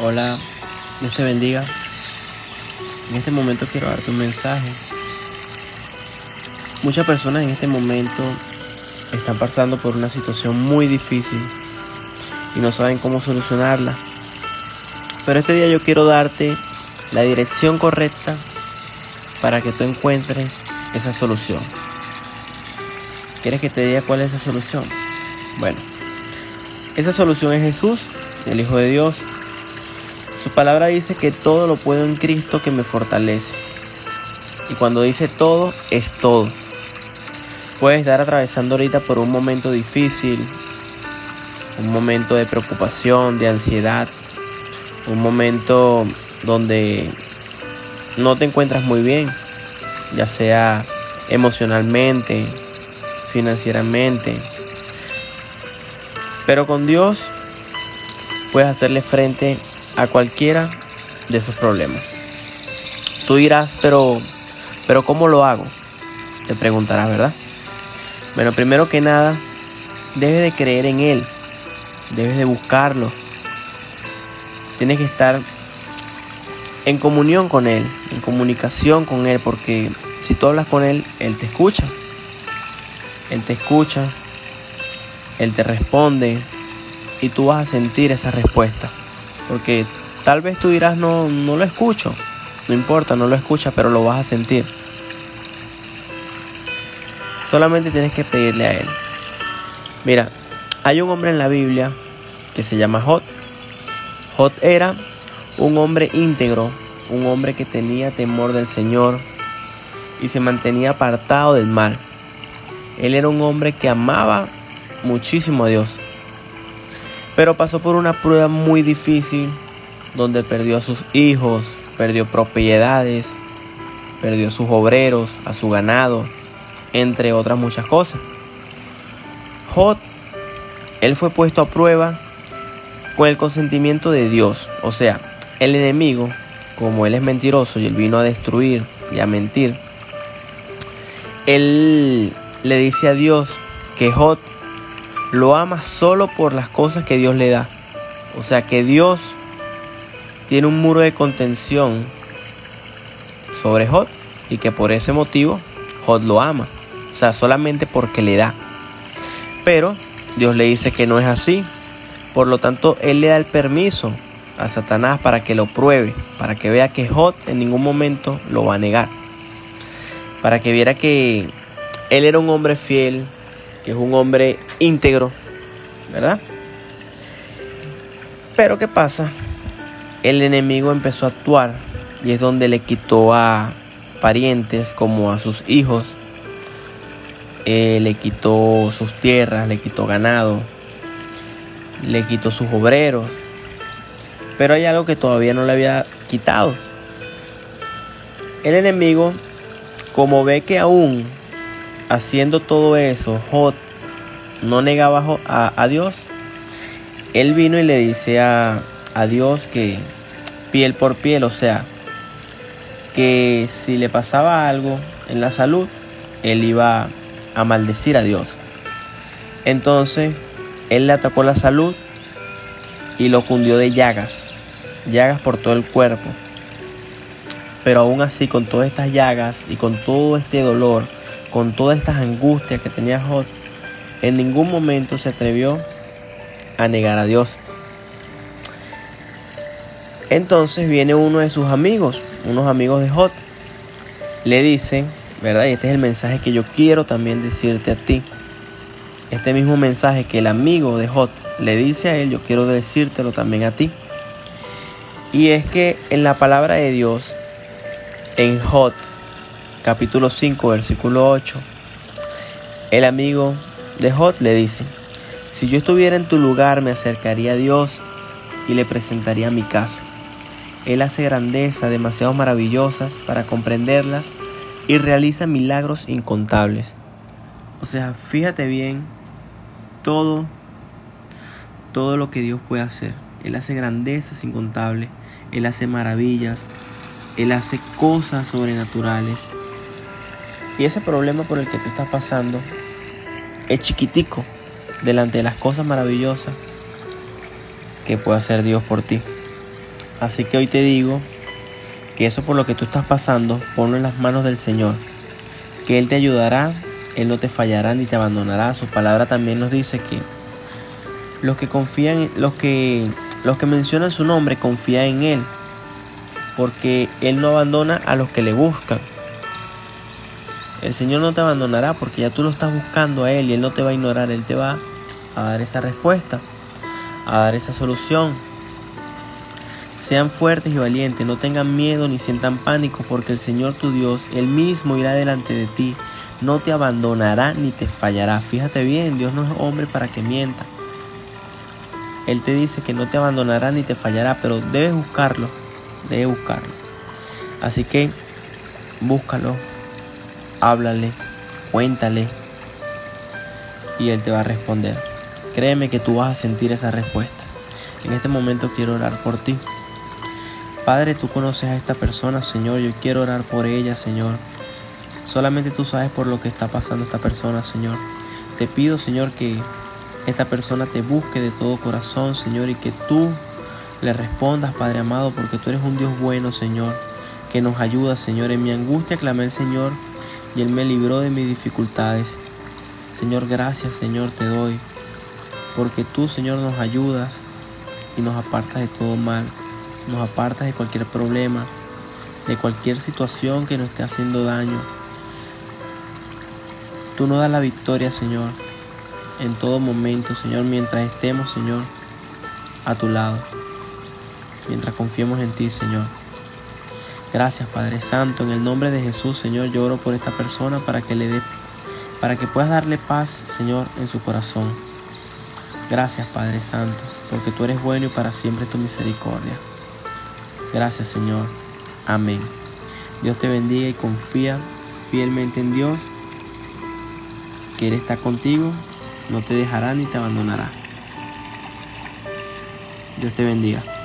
Hola, Dios te bendiga. En este momento quiero darte un mensaje. Muchas personas en este momento están pasando por una situación muy difícil y no saben cómo solucionarla. Pero este día yo quiero darte la dirección correcta para que tú encuentres esa solución. ¿Quieres que te diga cuál es esa solución? Bueno, esa solución es Jesús, el Hijo de Dios, su palabra dice que todo lo puedo en Cristo que me fortalece. Y cuando dice todo, es todo. Puedes estar atravesando ahorita por un momento difícil, un momento de preocupación, de ansiedad, un momento donde no te encuentras muy bien, ya sea emocionalmente, financieramente. Pero con Dios puedes hacerle frente a cualquiera de esos problemas. Tú dirás, pero, pero ¿cómo lo hago? Te preguntarás, ¿verdad? Bueno, primero que nada, debes de creer en Él, debes de buscarlo, tienes que estar en comunión con Él, en comunicación con Él, porque si tú hablas con Él, Él te escucha, Él te escucha, Él te responde y tú vas a sentir esa respuesta. Porque tal vez tú dirás, no, no lo escucho. No importa, no lo escuchas, pero lo vas a sentir. Solamente tienes que pedirle a Él. Mira, hay un hombre en la Biblia que se llama Jot. Jot era un hombre íntegro, un hombre que tenía temor del Señor y se mantenía apartado del mal. Él era un hombre que amaba muchísimo a Dios pero pasó por una prueba muy difícil donde perdió a sus hijos, perdió propiedades, perdió a sus obreros, a su ganado, entre otras muchas cosas. Jot, él fue puesto a prueba con el consentimiento de Dios, o sea, el enemigo, como él es mentiroso y él vino a destruir y a mentir, él le dice a Dios que Jot lo ama solo por las cosas que Dios le da. O sea que Dios tiene un muro de contención sobre Jod y que por ese motivo Jod lo ama. O sea, solamente porque le da. Pero Dios le dice que no es así. Por lo tanto, Él le da el permiso a Satanás para que lo pruebe, para que vea que Jod en ningún momento lo va a negar. Para que viera que Él era un hombre fiel, que es un hombre íntegro, ¿verdad? Pero ¿qué pasa? El enemigo empezó a actuar y es donde le quitó a parientes como a sus hijos, eh, le quitó sus tierras, le quitó ganado, le quitó sus obreros. Pero hay algo que todavía no le había quitado. El enemigo, como ve que aún haciendo todo eso, Jot no negaba a, Dios. Él vino y le dice a, a Dios que piel por piel, o sea, que si le pasaba algo en la salud, él iba a maldecir a Dios. Entonces, él le atacó la salud y lo cundió de llagas, llagas por todo el cuerpo. Pero aún así, con todas estas llagas y con todo este dolor, con todas estas angustias que tenía Jot, en ningún momento se atrevió a negar a Dios. Entonces viene uno de sus amigos, unos amigos de Jot, le dicen, ¿verdad? Y este es el mensaje que yo quiero también decirte a ti. Este mismo mensaje que el amigo de Jot le dice a él, yo quiero decírtelo también a ti. Y es que en la palabra de Dios, en Jot capítulo 5, versículo 8, el amigo de Jot le dice, si yo estuviera en tu lugar me acercaría a Dios y le presentaría mi caso. Él hace grandezas demasiado maravillosas para comprenderlas y realiza milagros incontables. O sea, fíjate bien todo, todo lo que Dios puede hacer. Él hace grandezas incontables, Él hace maravillas, Él hace cosas sobrenaturales. Y ese problema por el que tú estás pasando es chiquitico delante de las cosas maravillosas que puede hacer Dios por ti. Así que hoy te digo que eso por lo que tú estás pasando, ponlo en las manos del Señor, que Él te ayudará, Él no te fallará ni te abandonará. Su palabra también nos dice que los que confían, los que, los que mencionan su nombre confían en Él, porque Él no abandona a los que le buscan. El Señor no te abandonará porque ya tú lo estás buscando a Él y Él no te va a ignorar, Él te va a dar esa respuesta, a dar esa solución. Sean fuertes y valientes, no tengan miedo ni sientan pánico porque el Señor tu Dios, Él mismo irá delante de ti, no te abandonará ni te fallará. Fíjate bien, Dios no es hombre para que mienta. Él te dice que no te abandonará ni te fallará, pero debes buscarlo, debes buscarlo. Así que búscalo, háblale, cuéntale y Él te va a responder. Créeme que tú vas a sentir esa respuesta. En este momento quiero orar por ti. Padre, tú conoces a esta persona, Señor. Yo quiero orar por ella, Señor. Solamente tú sabes por lo que está pasando esta persona, Señor. Te pido, Señor, que esta persona te busque de todo corazón, Señor, y que tú le respondas, Padre amado, porque tú eres un Dios bueno, Señor, que nos ayuda, Señor. En mi angustia clamé al Señor y Él me libró de mis dificultades. Señor, gracias, Señor, te doy, porque tú, Señor, nos ayudas y nos apartas de todo mal, nos apartas de cualquier problema, de cualquier situación que nos esté haciendo daño. Tú nos das la victoria, Señor, en todo momento, Señor, mientras estemos, Señor, a tu lado, mientras confiemos en ti, Señor. Gracias, Padre Santo, en el nombre de Jesús, Señor, yo oro por esta persona para que le dé para que puedas darle paz, Señor, en su corazón. Gracias, Padre Santo, porque tú eres bueno y para siempre tu misericordia. Gracias, Señor. Amén. Dios te bendiga y confía fielmente en Dios, que Él está contigo, no te dejará ni te abandonará. Dios te bendiga.